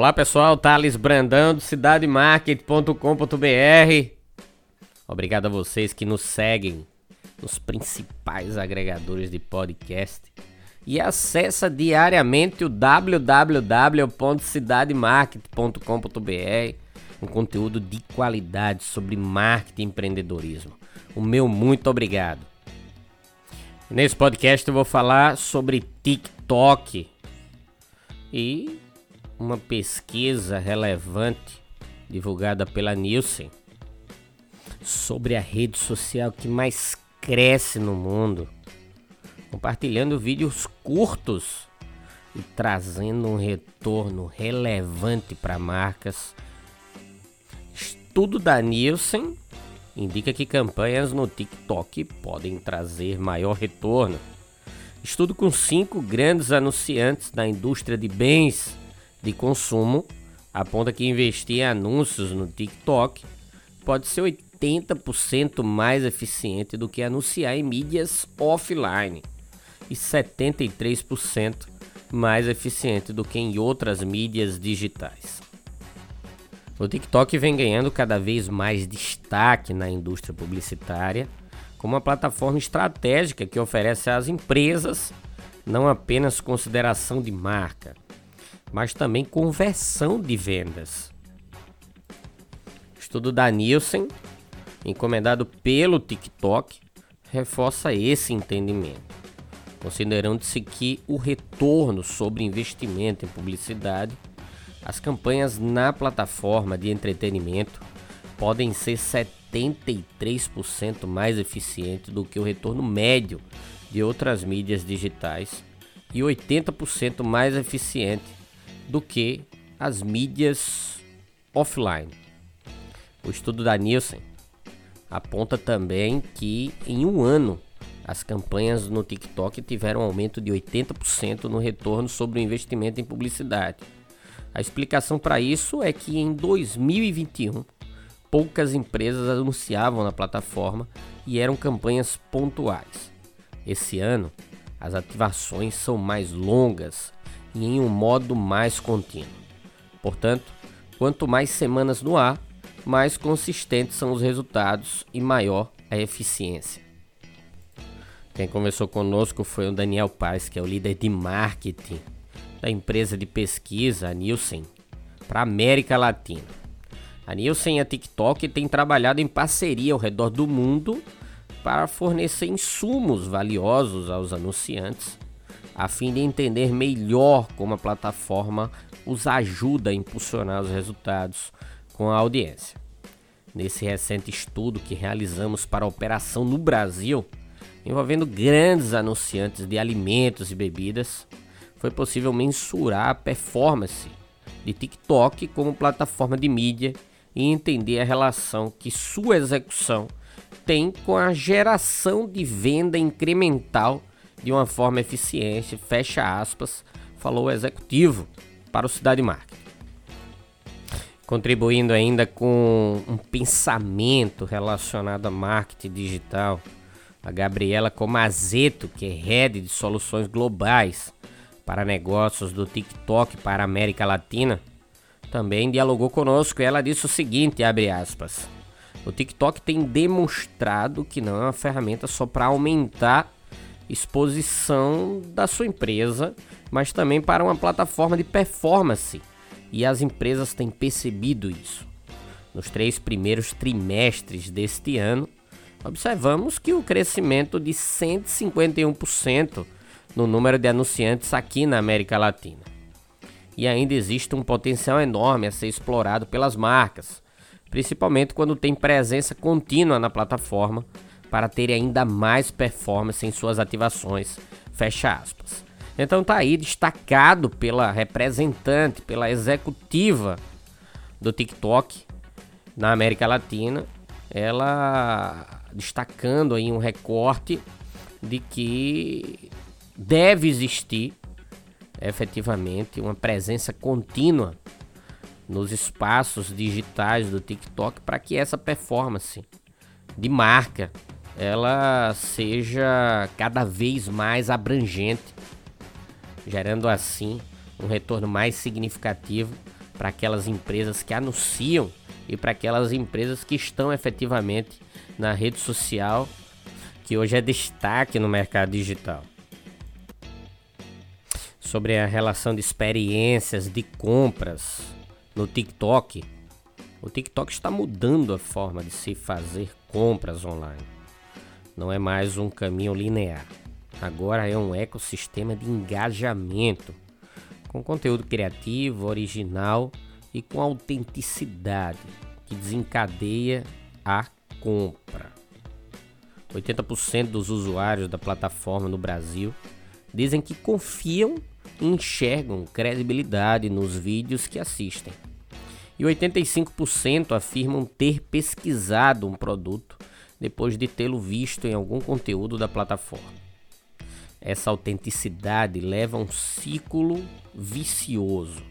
Olá pessoal, Thales Brandão do cidademarket.com.br. Obrigado a vocês que nos seguem nos principais agregadores de podcast e acessa diariamente o www.cidademarket.com.br, um conteúdo de qualidade sobre marketing e empreendedorismo. O meu muito obrigado. Nesse podcast eu vou falar sobre TikTok e uma pesquisa relevante divulgada pela Nielsen sobre a rede social que mais cresce no mundo, compartilhando vídeos curtos e trazendo um retorno relevante para marcas. Estudo da Nielsen indica que campanhas no TikTok podem trazer maior retorno. Estudo com cinco grandes anunciantes da indústria de bens de consumo aponta que investir em anúncios no TikTok pode ser 80% mais eficiente do que anunciar em mídias offline e 73% mais eficiente do que em outras mídias digitais. O TikTok vem ganhando cada vez mais destaque na indústria publicitária como uma plataforma estratégica que oferece às empresas não apenas consideração de marca, mas também conversão de vendas. Estudo da Nielsen, encomendado pelo TikTok, reforça esse entendimento, considerando-se que o retorno sobre investimento em publicidade, as campanhas na plataforma de entretenimento podem ser 73% mais eficientes do que o retorno médio de outras mídias digitais e 80% mais eficiente do que as mídias offline. O estudo da Nielsen aponta também que em um ano as campanhas no TikTok tiveram um aumento de 80% no retorno sobre o investimento em publicidade. A explicação para isso é que em 2021 poucas empresas anunciavam na plataforma e eram campanhas pontuais. Esse ano, as ativações são mais longas e em um modo mais contínuo. Portanto, quanto mais semanas no ar, mais consistentes são os resultados e maior a eficiência. Quem conversou conosco foi o Daniel Paz, que é o líder de marketing da empresa de pesquisa Nielsen para América Latina. A Nielsen e a TikTok têm trabalhado em parceria ao redor do mundo para fornecer insumos valiosos aos anunciantes a fim de entender melhor como a plataforma os ajuda a impulsionar os resultados com a audiência. Nesse recente estudo que realizamos para a operação no Brasil, envolvendo grandes anunciantes de alimentos e bebidas, foi possível mensurar a performance de TikTok como plataforma de mídia e entender a relação que sua execução tem com a geração de venda incremental de uma forma eficiente, fecha aspas, falou o executivo para o Cidade Marketing. Contribuindo ainda com um pensamento relacionado a marketing digital, a Gabriela Comazeto, que é head de soluções globais para negócios do TikTok para a América Latina, também dialogou conosco e ela disse o seguinte, abre aspas, o TikTok tem demonstrado que não é uma ferramenta só para aumentar exposição da sua empresa, mas também para uma plataforma de performance. E as empresas têm percebido isso. Nos três primeiros trimestres deste ano, observamos que o crescimento de 151% no número de anunciantes aqui na América Latina. E ainda existe um potencial enorme a ser explorado pelas marcas, principalmente quando tem presença contínua na plataforma para ter ainda mais performance em suas ativações. Fecha aspas. Então tá aí destacado pela representante, pela executiva do TikTok na América Latina, ela destacando aí um recorte de que deve existir efetivamente uma presença contínua nos espaços digitais do TikTok para que essa performance de marca ela seja cada vez mais abrangente, gerando assim um retorno mais significativo para aquelas empresas que anunciam e para aquelas empresas que estão efetivamente na rede social, que hoje é destaque no mercado digital. Sobre a relação de experiências de compras no TikTok, o TikTok está mudando a forma de se fazer compras online. Não é mais um caminho linear. Agora é um ecossistema de engajamento com conteúdo criativo, original e com autenticidade que desencadeia a compra. 80% dos usuários da plataforma no Brasil dizem que confiam e enxergam credibilidade nos vídeos que assistem. E 85% afirmam ter pesquisado um produto depois de tê-lo visto em algum conteúdo da plataforma. Essa autenticidade leva a um ciclo vicioso.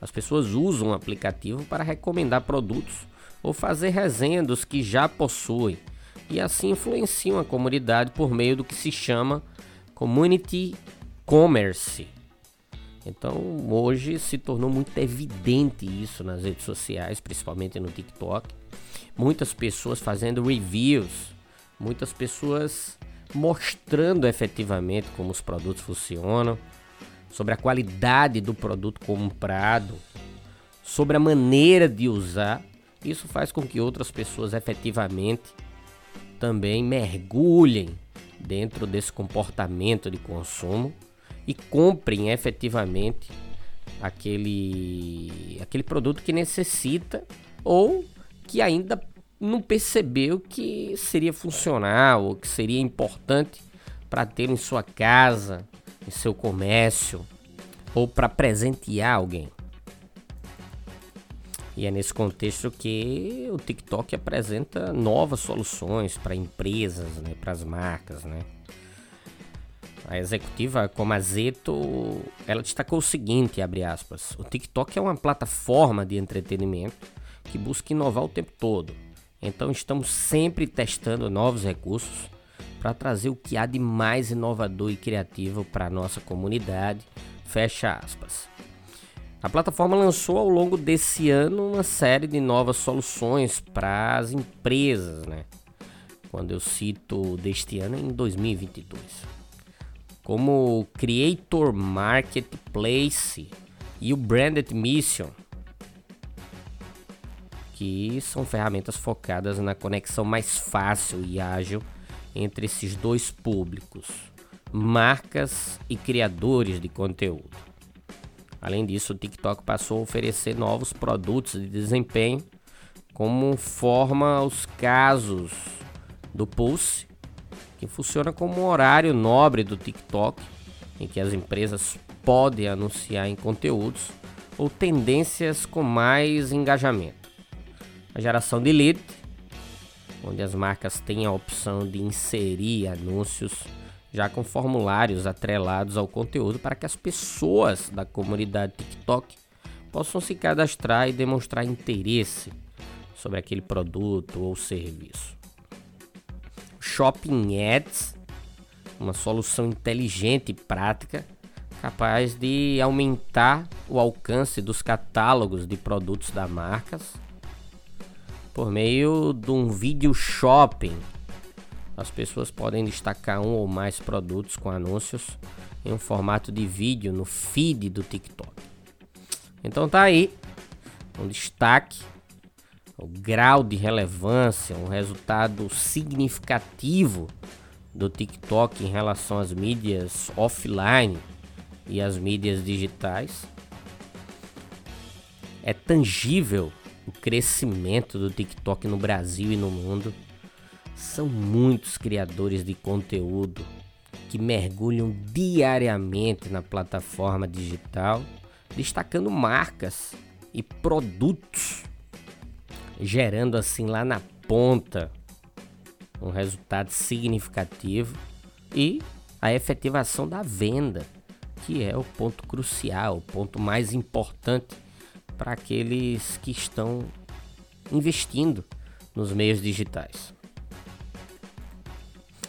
As pessoas usam o aplicativo para recomendar produtos ou fazer resenha dos que já possuem e assim influenciam a comunidade por meio do que se chama community commerce. Então, hoje se tornou muito evidente isso nas redes sociais, principalmente no TikTok. Muitas pessoas fazendo reviews, muitas pessoas mostrando efetivamente como os produtos funcionam, sobre a qualidade do produto comprado, sobre a maneira de usar. Isso faz com que outras pessoas efetivamente também mergulhem dentro desse comportamento de consumo e comprem efetivamente aquele, aquele produto que necessita ou que ainda não percebeu que seria funcional ou que seria importante para ter em sua casa, em seu comércio ou para presentear alguém. E é nesse contexto que o TikTok apresenta novas soluções para empresas, né, para as marcas, né? A executiva Comazeto, ela destacou o seguinte, abre aspas, o TikTok é uma plataforma de entretenimento que busca inovar o tempo todo, então estamos sempre testando novos recursos para trazer o que há de mais inovador e criativo para a nossa comunidade. Fecha aspas. A plataforma lançou ao longo desse ano uma série de novas soluções para as empresas, né? Quando eu cito deste ano em 2022, como Creator Marketplace e o Branded Mission, que são ferramentas focadas na conexão mais fácil e ágil entre esses dois públicos, marcas e criadores de conteúdo. Além disso, o TikTok passou a oferecer novos produtos de desempenho, como forma os casos do Pulse, que funciona como um horário nobre do TikTok, em que as empresas podem anunciar em conteúdos ou tendências com mais engajamento a geração de lead, onde as marcas têm a opção de inserir anúncios já com formulários atrelados ao conteúdo para que as pessoas da comunidade TikTok possam se cadastrar e demonstrar interesse sobre aquele produto ou serviço. Shopping Ads, uma solução inteligente e prática capaz de aumentar o alcance dos catálogos de produtos da marcas por meio de um vídeo shopping. As pessoas podem destacar um ou mais produtos com anúncios em um formato de vídeo no feed do TikTok. Então tá aí um destaque, o grau de relevância, um resultado significativo do TikTok em relação às mídias offline e às mídias digitais. É tangível o crescimento do TikTok no Brasil e no mundo. São muitos criadores de conteúdo que mergulham diariamente na plataforma digital, destacando marcas e produtos, gerando assim lá na ponta um resultado significativo e a efetivação da venda, que é o ponto crucial, o ponto mais importante para aqueles que estão investindo nos meios digitais.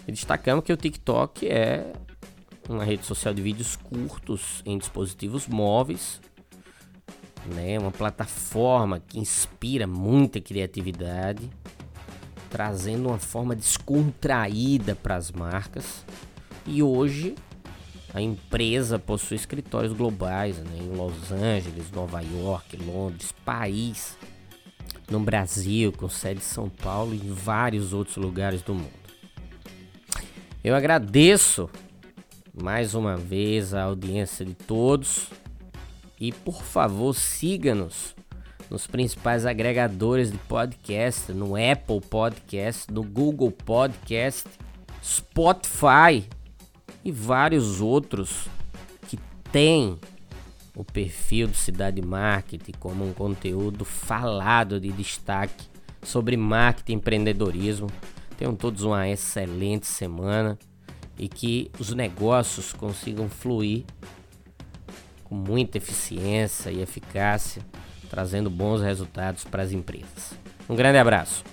E destacamos que o TikTok é uma rede social de vídeos curtos em dispositivos móveis, né? Uma plataforma que inspira muita criatividade, trazendo uma forma descontraída para as marcas. E hoje a empresa possui escritórios globais né? em Los Angeles, Nova York, Londres, Paris, no Brasil, com sede em São Paulo e em vários outros lugares do mundo. Eu agradeço mais uma vez a audiência de todos e por favor siga-nos nos principais agregadores de podcast, no Apple Podcast, no Google Podcast, Spotify e vários outros que têm o perfil do Cidade Marketing como um conteúdo falado de destaque sobre marketing e empreendedorismo. Tenham todos uma excelente semana e que os negócios consigam fluir com muita eficiência e eficácia, trazendo bons resultados para as empresas. Um grande abraço.